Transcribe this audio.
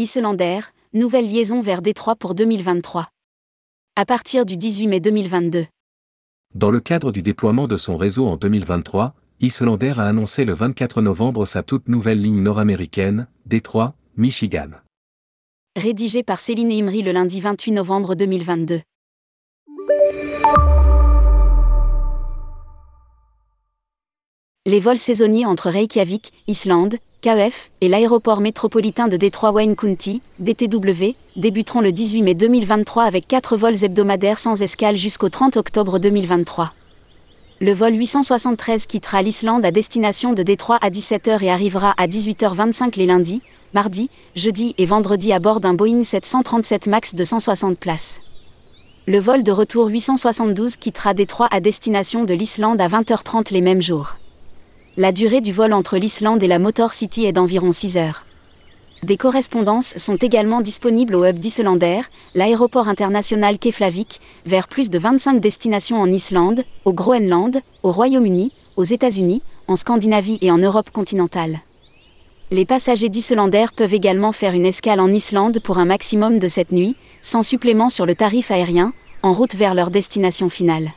Islander, nouvelle liaison vers Détroit pour 2023. À partir du 18 mai 2022. Dans le cadre du déploiement de son réseau en 2023, Islander a annoncé le 24 novembre sa toute nouvelle ligne nord-américaine, Détroit, Michigan. Rédigé par Céline Imri le lundi 28 novembre 2022. Les vols saisonniers entre Reykjavik, Islande, KEF et l'aéroport métropolitain de Détroit Wayne County, DTW, débuteront le 18 mai 2023 avec 4 vols hebdomadaires sans escale jusqu'au 30 octobre 2023. Le vol 873 quittera l'Islande à destination de Détroit à 17h et arrivera à 18h25 les lundis, mardis, jeudi et vendredi à bord d'un Boeing 737 MAX de 160 places. Le vol de retour 872 quittera Détroit à destination de l'Islande à 20h30 les mêmes jours. La durée du vol entre l'Islande et la Motor City est d'environ 6 heures. Des correspondances sont également disponibles au hub d'Islander, l'aéroport international Keflavik, vers plus de 25 destinations en Islande, au Groenland, au Royaume-Uni, aux États-Unis, en Scandinavie et en Europe continentale. Les passagers d'Islander peuvent également faire une escale en Islande pour un maximum de cette nuit, sans supplément sur le tarif aérien, en route vers leur destination finale.